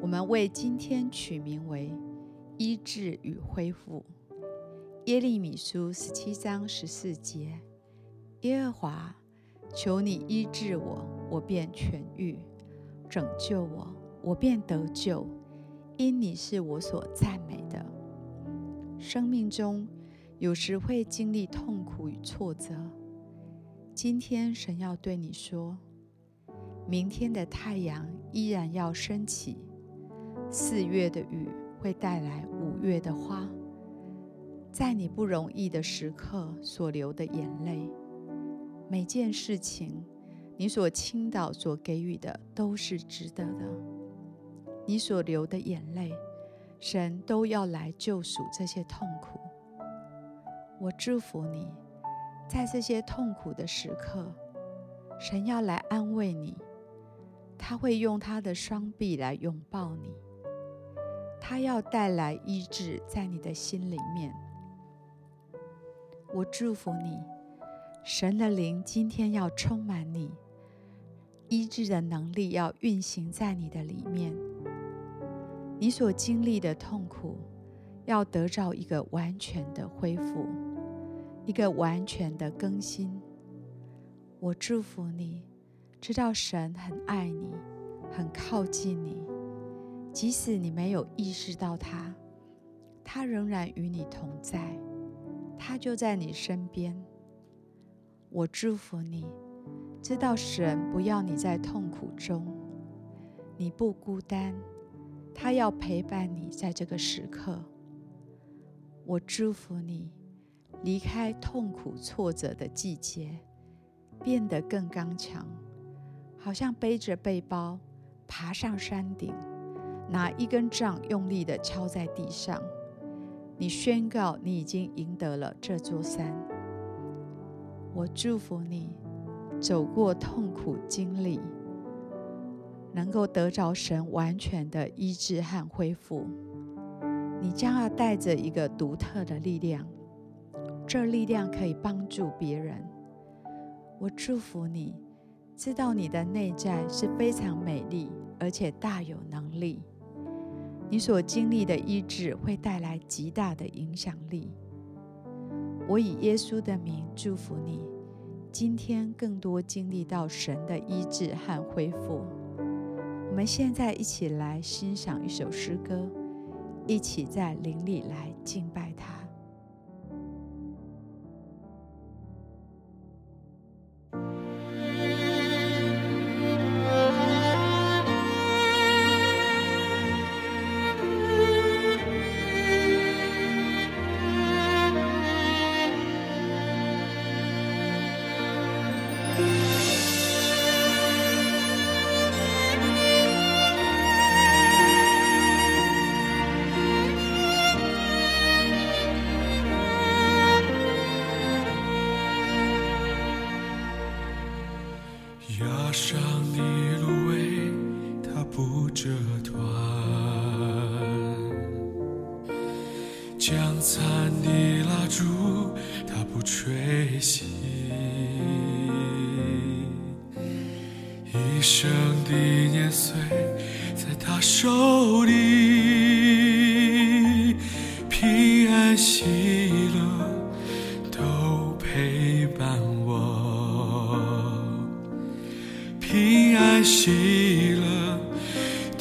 我们为今天取名为“医治与恢复”。耶利米书十七章十四节：耶和华，求你医治我，我便痊愈；拯救我，我便得救，因你是我所赞美的。生命中有时会经历痛苦与挫折，今天神要对你说：明天的太阳依然要升起。四月的雨会带来五月的花，在你不容易的时刻所流的眼泪，每件事情你所倾倒、所给予的都是值得的。你所流的眼泪，神都要来救赎这些痛苦。我祝福你，在这些痛苦的时刻，神要来安慰你，他会用他的双臂来拥抱你。他要带来医治在你的心里面。我祝福你，神的灵今天要充满你，医治的能力要运行在你的里面。你所经历的痛苦，要得到一个完全的恢复，一个完全的更新。我祝福你，知道神很爱你，很靠近你。即使你没有意识到他，他仍然与你同在，他就在你身边。我祝福你，知道神不要你在痛苦中，你不孤单，他要陪伴你在这个时刻。我祝福你，离开痛苦挫折的季节，变得更刚强，好像背着背包爬上山顶。拿一根杖用力的敲在地上，你宣告你已经赢得了这座山。我祝福你走过痛苦经历，能够得着神完全的医治和恢复。你将要带着一个独特的力量，这力量可以帮助别人。我祝福你，知道你的内在是非常美丽，而且大有能力。你所经历的医治会带来极大的影响力。我以耶稣的名祝福你，今天更多经历到神的医治和恢复。我们现在一起来欣赏一首诗歌，一起在灵里来敬拜他。压伤的芦苇，它不折断；将残的蜡烛，它不吹熄。一生的年岁，在他手里，平安喜乐都陪伴喜乐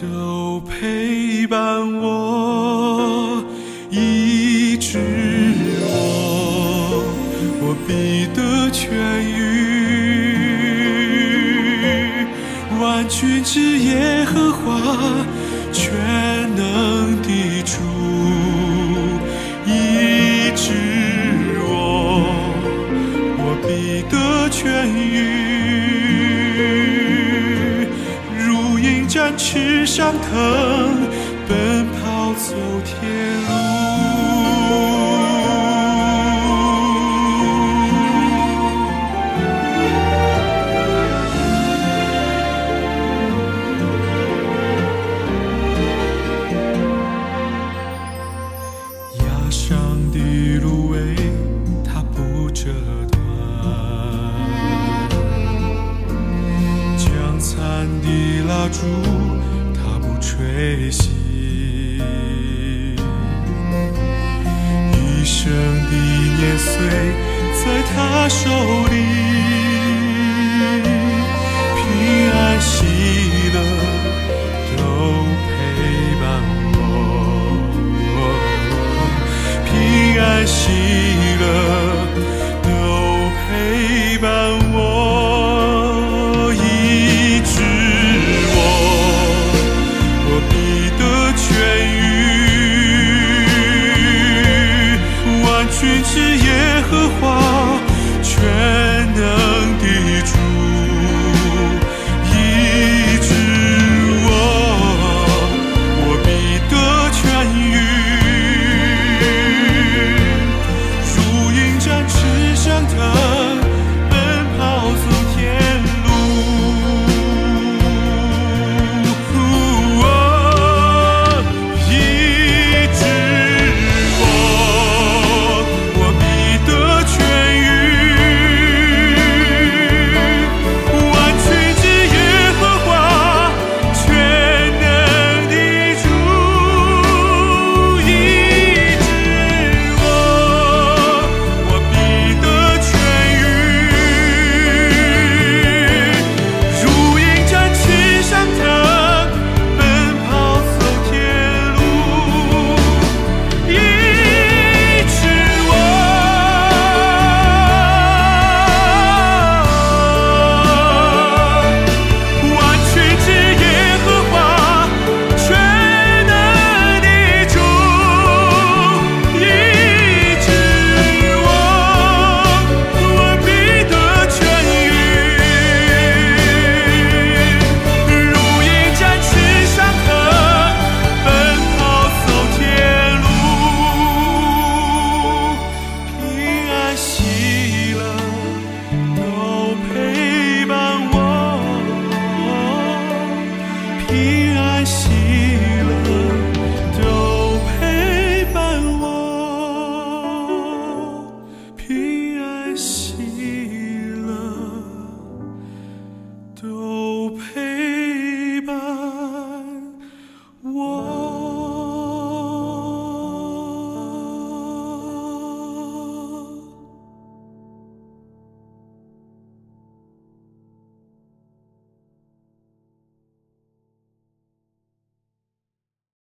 都陪伴我，医治我，我必得痊愈。万军之耶和华，全能的主，医治我，我必得痊愈。展翅上腾，奔跑走天路。主，他不吹熄，一生的年岁在他手里，